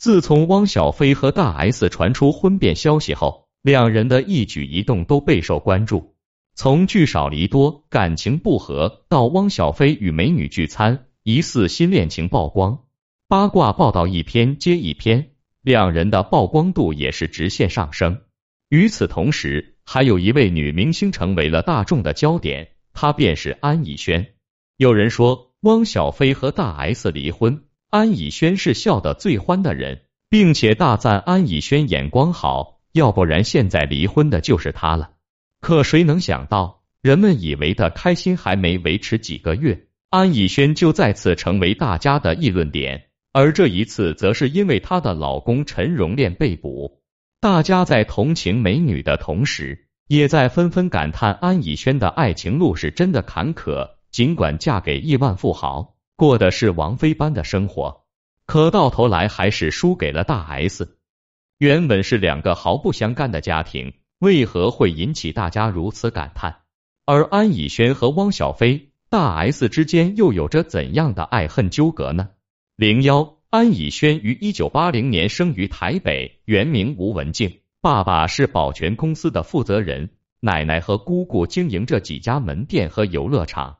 自从汪小菲和大 S 传出婚变消息后，两人的一举一动都备受关注。从聚少离多、感情不和，到汪小菲与美女聚餐、疑似新恋情曝光，八卦报道一篇接一篇，两人的曝光度也是直线上升。与此同时，还有一位女明星成为了大众的焦点，她便是安以轩。有人说，汪小菲和大 S 离婚，安以轩是笑得最欢的人，并且大赞安以轩眼光好，要不然现在离婚的就是他了。可谁能想到，人们以为的开心还没维持几个月，安以轩就再次成为大家的议论点。而这一次，则是因为她的老公陈荣炼被捕。大家在同情美女的同时，也在纷纷感叹安以轩的爱情路是真的坎坷。尽管嫁给亿万富豪，过的是王菲般的生活，可到头来还是输给了大 S。原本是两个毫不相干的家庭。为何会引起大家如此感叹？而安以轩和汪小菲、大 S 之间又有着怎样的爱恨纠葛呢？零幺，安以轩于一九八零年生于台北，原名吴文静，爸爸是保全公司的负责人，奶奶和姑姑经营着几家门店和游乐场。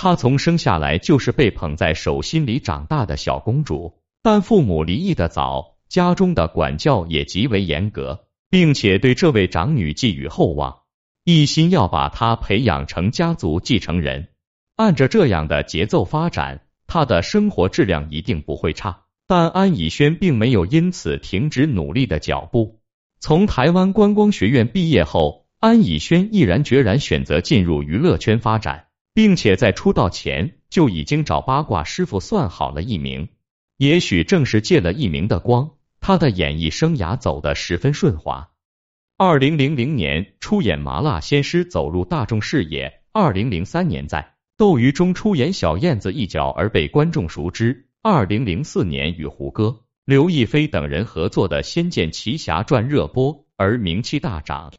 她从生下来就是被捧在手心里长大的小公主，但父母离异的早，家中的管教也极为严格。并且对这位长女寄予厚望，一心要把她培养成家族继承人。按着这样的节奏发展，她的生活质量一定不会差。但安以轩并没有因此停止努力的脚步。从台湾观光学院毕业后，安以轩毅然决然选择进入娱乐圈发展，并且在出道前就已经找八卦师傅算好了艺名。也许正是借了艺名的光。他的演艺生涯走得十分顺滑。二零零零年出演《麻辣鲜师》走入大众视野。二零零三年在《斗鱼》中出演小燕子一角而被观众熟知。二零零四年与胡歌、刘亦菲等人合作的《仙剑奇侠传》热播而名气大涨，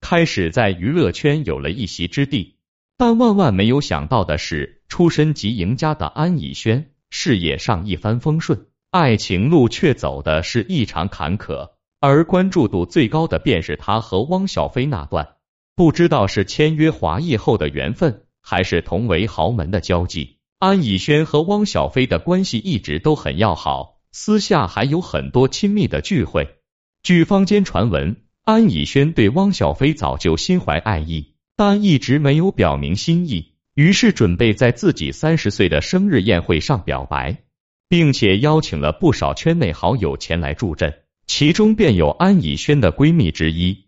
开始在娱乐圈有了一席之地。但万万没有想到的是，出身极赢家的安以轩事业上一帆风顺。爱情路却走的是异常坎坷，而关注度最高的便是他和汪小菲那段，不知道是签约华谊后的缘分，还是同为豪门的交际。安以轩和汪小菲的关系一直都很要好，私下还有很多亲密的聚会。据坊间传闻，安以轩对汪小菲早就心怀爱意，但一直没有表明心意，于是准备在自己三十岁的生日宴会上表白。并且邀请了不少圈内好友前来助阵，其中便有安以轩的闺蜜之一。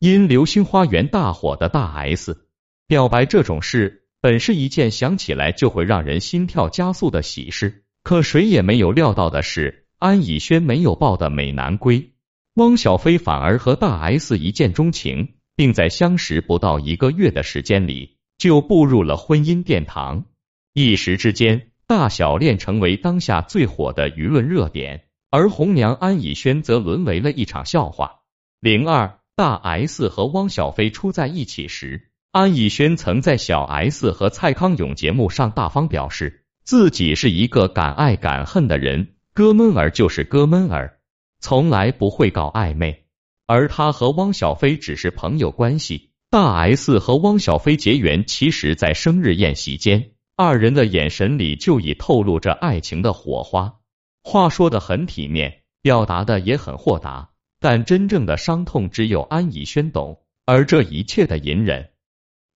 因《流星花园》大火的大 S 表白这种事，本是一件想起来就会让人心跳加速的喜事。可谁也没有料到的是，安以轩没有抱的美男归，汪小菲反而和大 S 一见钟情，并在相识不到一个月的时间里就步入了婚姻殿堂，一时之间。大小恋成为当下最火的舆论热点，而红娘安以轩则沦为了一场笑话。零二大 S 和汪小菲初在一起时，安以轩曾在小 S 和蔡康永节目上大方表示，自己是一个敢爱敢恨的人，哥们儿就是哥们儿，从来不会搞暧昧。而他和汪小菲只是朋友关系。大 S 和汪小菲结缘，其实在生日宴席间。二人的眼神里就已透露着爱情的火花，话说的很体面，表达的也很豁达，但真正的伤痛只有安以轩懂。而这一切的隐忍，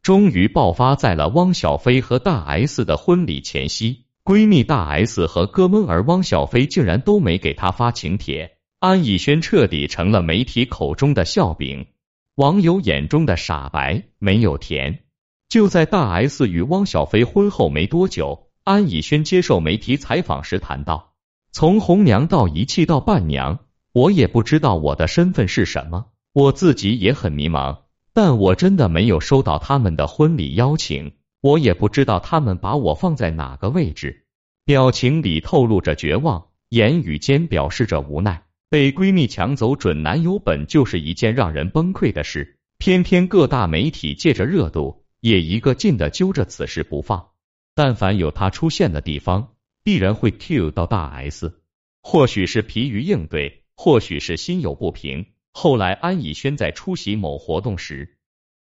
终于爆发在了汪小菲和大 S 的婚礼前夕。闺蜜大 S 和哥们儿汪小菲竟然都没给她发请帖，安以轩彻底成了媒体口中的笑柄，网友眼中的傻白，没有甜。就在大 S 与汪小菲婚后没多久，安以轩接受媒体采访时谈到：“从红娘到一气到伴娘，我也不知道我的身份是什么，我自己也很迷茫。但我真的没有收到他们的婚礼邀请，我也不知道他们把我放在哪个位置。”表情里透露着绝望，言语间表示着无奈。被闺蜜抢走准男友本就是一件让人崩溃的事，偏偏各大媒体借着热度。也一个劲的揪着此事不放，但凡有他出现的地方，必然会 Q 到大 S。或许是疲于应对，或许是心有不平。后来安以轩在出席某活动时，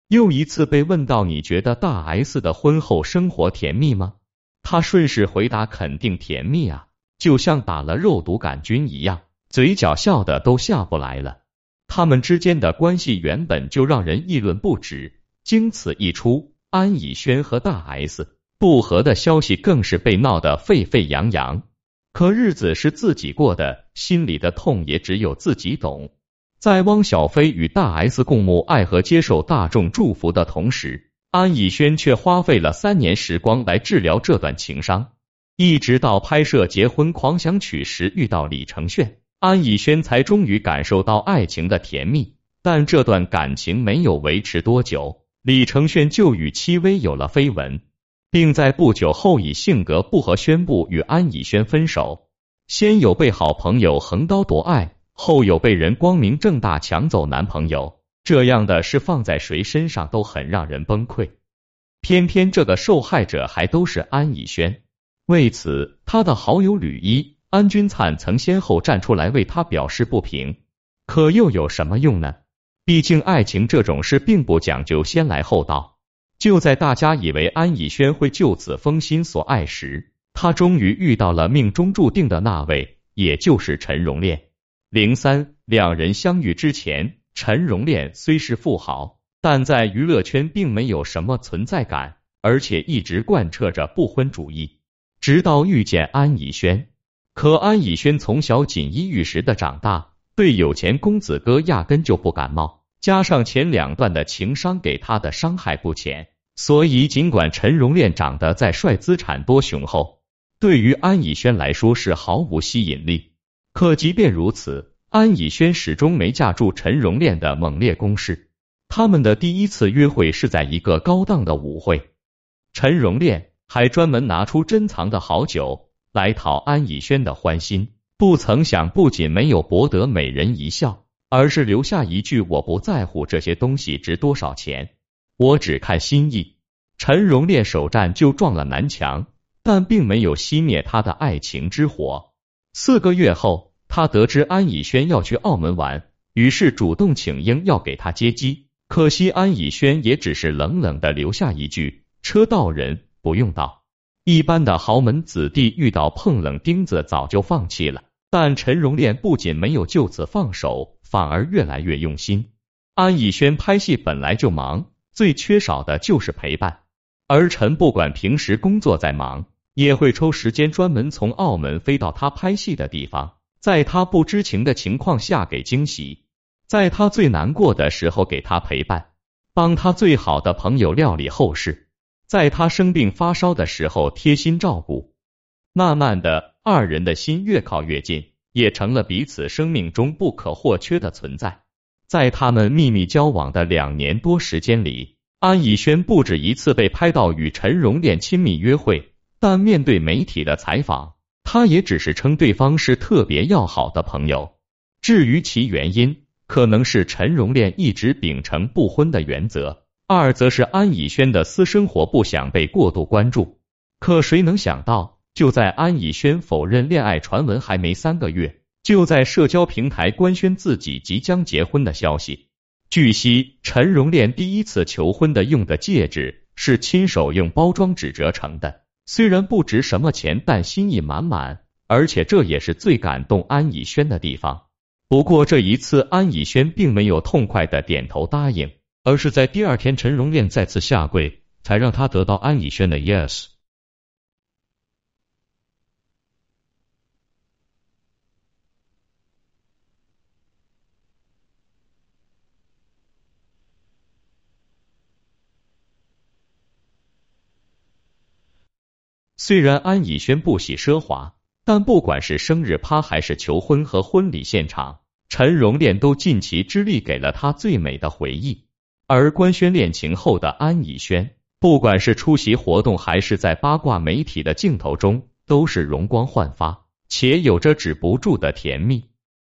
又一次被问到：“你觉得大 S 的婚后生活甜蜜吗？”他顺势回答：“肯定甜蜜啊，就像打了肉毒杆菌一样，嘴角笑的都下不来了。”他们之间的关系原本就让人议论不止，经此一出，安以轩和大 S 不和的消息更是被闹得沸沸扬扬。可日子是自己过的，心里的痛也只有自己懂。在汪小菲与大 S 共沐爱河、接受大众祝福的同时，安以轩却花费了三年时光来治疗这段情伤。一直到拍摄《结婚狂想曲》时遇到李承铉。安以轩才终于感受到爱情的甜蜜，但这段感情没有维持多久，李承铉就与戚薇有了绯闻，并在不久后以性格不合宣布与安以轩分手。先有被好朋友横刀夺爱，后有被人光明正大抢走男朋友，这样的事放在谁身上都很让人崩溃。偏偏这个受害者还都是安以轩，为此他的好友吕一。安钧璨曾先后站出来为他表示不平，可又有什么用呢？毕竟爱情这种事并不讲究先来后到。就在大家以为安以轩会就此封心所爱时，他终于遇到了命中注定的那位，也就是陈荣炼。零三两人相遇之前，陈荣炼虽是富豪，但在娱乐圈并没有什么存在感，而且一直贯彻着不婚主义。直到遇见安以轩。可安以轩从小锦衣玉食的长大，对有钱公子哥压根就不感冒，加上前两段的情伤给他的伤害不浅，所以尽管陈荣炼长得再帅，资产多雄厚，对于安以轩来说是毫无吸引力。可即便如此，安以轩始终没架住陈荣炼的猛烈攻势。他们的第一次约会是在一个高档的舞会，陈荣炼还专门拿出珍藏的好酒。来讨安以轩的欢心，不曾想不仅没有博得美人一笑，而是留下一句：“我不在乎这些东西值多少钱，我只看心意。”陈荣烈首战就撞了南墙，但并没有熄灭他的爱情之火。四个月后，他得知安以轩要去澳门玩，于是主动请缨要给他接机。可惜安以轩也只是冷冷的留下一句：“车到人不用到。”一般的豪门子弟遇到碰冷钉子早就放弃了，但陈荣炼不仅没有就此放手，反而越来越用心。安以轩拍戏本来就忙，最缺少的就是陪伴，而陈不管平时工作再忙，也会抽时间专门从澳门飞到他拍戏的地方，在他不知情的情况下给惊喜，在他最难过的时候给他陪伴，帮他最好的朋友料理后事。在他生病发烧的时候贴心照顾，慢慢的，二人的心越靠越近，也成了彼此生命中不可或缺的存在。在他们秘密交往的两年多时间里，安以轩不止一次被拍到与陈荣炼亲密约会，但面对媒体的采访，他也只是称对方是特别要好的朋友。至于其原因，可能是陈荣炼一直秉承不婚的原则。二则是安以轩的私生活不想被过度关注，可谁能想到，就在安以轩否认恋爱传闻还没三个月，就在社交平台官宣自己即将结婚的消息。据悉，陈荣炼第一次求婚的用的戒指是亲手用包装纸折成的，虽然不值什么钱，但心意满满，而且这也是最感动安以轩的地方。不过这一次，安以轩并没有痛快的点头答应。而是在第二天，陈荣炼再次下跪，才让他得到安以轩的 yes。虽然安以轩不喜奢华，但不管是生日趴还是求婚和婚礼现场，陈荣炼都尽其之力给了他最美的回忆。而官宣恋情后的安以轩，不管是出席活动还是在八卦媒体的镜头中，都是容光焕发，且有着止不住的甜蜜。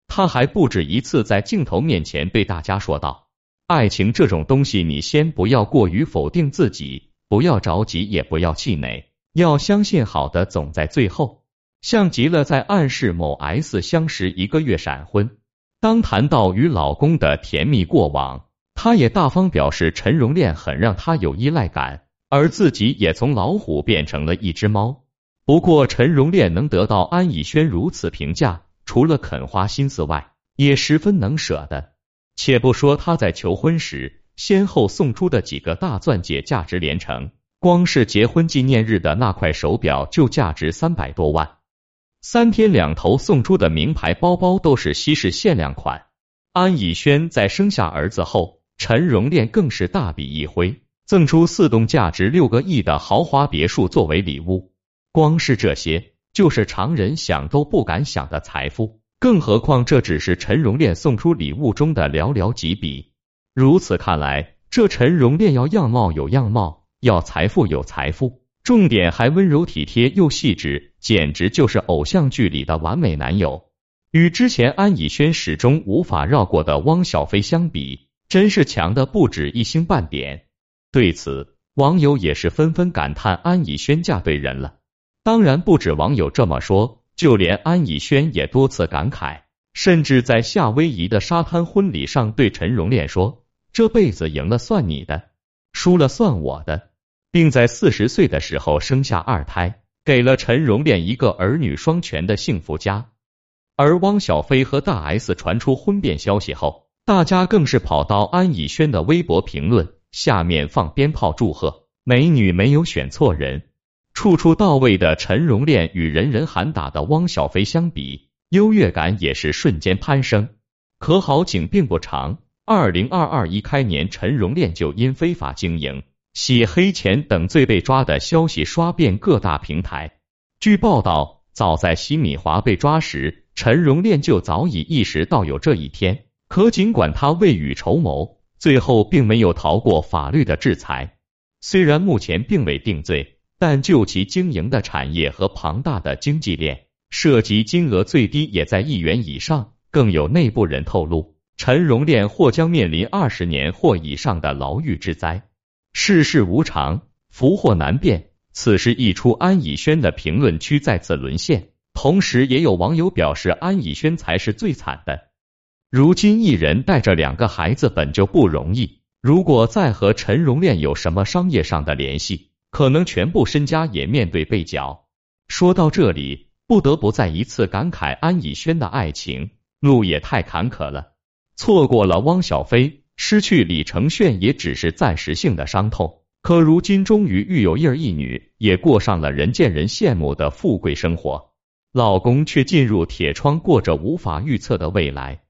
他还不止一次在镜头面前对大家说道：“爱情这种东西，你先不要过于否定自己，不要着急，也不要气馁，要相信好的总在最后。”像极了在暗示某 S 相识一个月闪婚。当谈到与老公的甜蜜过往，他也大方表示陈荣炼很让他有依赖感，而自己也从老虎变成了一只猫。不过陈荣炼能得到安以轩如此评价，除了肯花心思外，也十分能舍得。且不说他在求婚时先后送出的几个大钻戒，价值连城，光是结婚纪念日的那块手表就价值三百多万。三天两头送出的名牌包包都是稀世限量款。安以轩在生下儿子后，陈荣炼更是大笔一挥，赠出四栋价值六个亿的豪华别墅作为礼物。光是这些，就是常人想都不敢想的财富。更何况这只是陈荣炼送出礼物中的寥寥几笔。如此看来，这陈荣炼要样貌有样貌，要财富有财富。重点还温柔体贴又细致，简直就是偶像剧里的完美男友。与之前安以轩始终无法绕过的汪小菲相比，真是强的不止一星半点。对此，网友也是纷纷感叹安以轩嫁对人了。当然，不止网友这么说，就连安以轩也多次感慨，甚至在夏威夷的沙滩婚礼上对陈荣炼说：“这辈子赢了算你的，输了算我的。”并在四十岁的时候生下二胎，给了陈荣炼一个儿女双全的幸福家。而汪小菲和大 S 传出婚变消息后，大家更是跑到安以轩的微博评论下面放鞭炮祝贺，美女没有选错人。处处到位的陈荣炼与人人喊打的汪小菲相比，优越感也是瞬间攀升。可好景并不长，二零二二一开年，陈荣炼就因非法经营。洗黑钱等罪被抓的消息刷遍各大平台。据报道，早在奚米华被抓时，陈荣炼就早已意识到有这一天。可尽管他未雨绸缪，最后并没有逃过法律的制裁。虽然目前并未定罪，但就其经营的产业和庞大的经济链，涉及金额最低也在亿元以上。更有内部人透露，陈荣炼或将面临二十年或以上的牢狱之灾。世事无常，福祸难辨。此事一出，安以轩的评论区再次沦陷。同时，也有网友表示，安以轩才是最惨的。如今，一人带着两个孩子本就不容易，如果再和陈荣炼有什么商业上的联系，可能全部身家也面对被缴。说到这里，不得不再一次感慨安以轩的爱情路也太坎坷了，错过了汪小菲。失去李承铉也只是暂时性的伤痛，可如今终于育有一儿一女，也过上了人见人羡慕的富贵生活。老公却进入铁窗，过着无法预测的未来。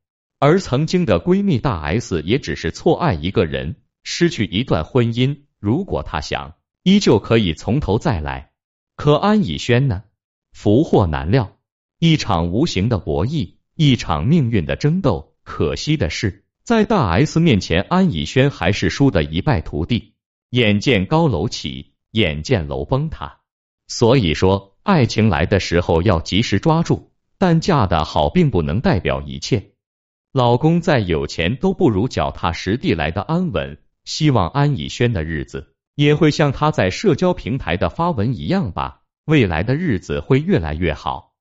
而曾经的闺蜜大 S 也只是错爱一个人，失去一段婚姻。如果她想，依旧可以从头再来。可安以轩呢？福祸难料，一场无形的博弈，一场命运的争斗。可惜的是。在大 S 面前，安以轩还是输得一败涂地。眼见高楼起，眼见楼崩塌。所以说，爱情来的时候要及时抓住，但嫁得好并不能代表一切。老公再有钱都不如脚踏实地来的安稳。希望安以轩的日子也会像他在社交平台的发文一样吧，未来的日子会越来越好。